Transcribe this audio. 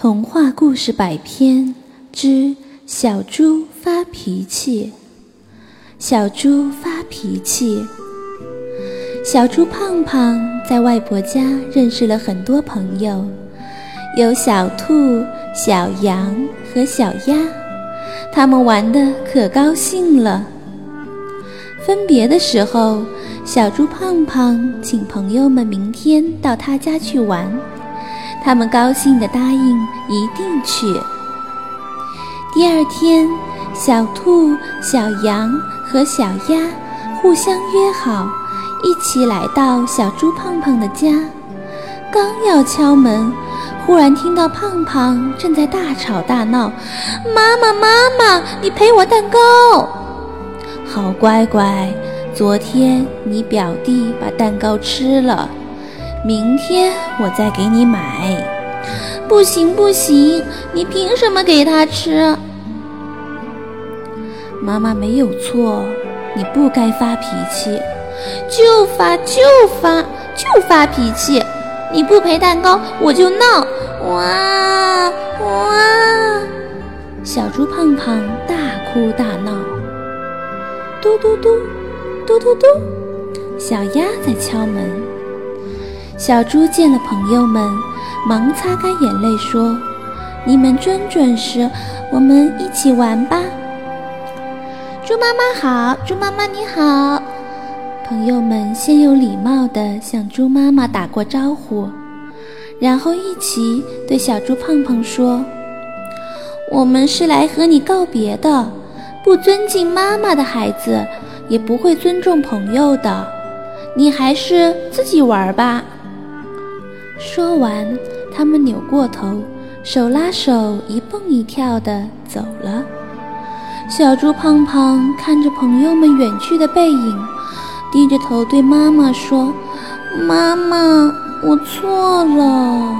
童话故事百篇之小猪发脾气。小猪发脾气。小猪胖胖在外婆家认识了很多朋友，有小兔、小羊和小鸭，他们玩的可高兴了。分别的时候，小猪胖胖请朋友们明天到他家去玩。他们高兴地答应一定去。第二天，小兔、小羊和小鸭互相约好，一起来到小猪胖胖的家。刚要敲门，忽然听到胖胖正在大吵大闹：“妈妈，妈妈，你赔我蛋糕！”好乖乖，昨天你表弟把蛋糕吃了。明天我再给你买。不行不行，你凭什么给他吃？妈妈没有错，你不该发脾气，就发就发就发脾气。你不赔蛋糕，我就闹！哇哇！小猪胖胖大哭大闹。嘟嘟嘟，嘟嘟嘟，小鸭在敲门。小猪见了朋友们，忙擦干眼泪说：“你们真准时，我们一起玩吧。”猪妈妈好，猪妈妈你好。朋友们先有礼貌地向猪妈妈打过招呼，然后一起对小猪胖胖说：“我们是来和你告别的。不尊敬妈妈的孩子，也不会尊重朋友的。你还是自己玩吧。”说完，他们扭过头，手拉手，一蹦一跳的走了。小猪胖胖看着朋友们远去的背影，低着头对妈妈说：“妈妈，我错了。”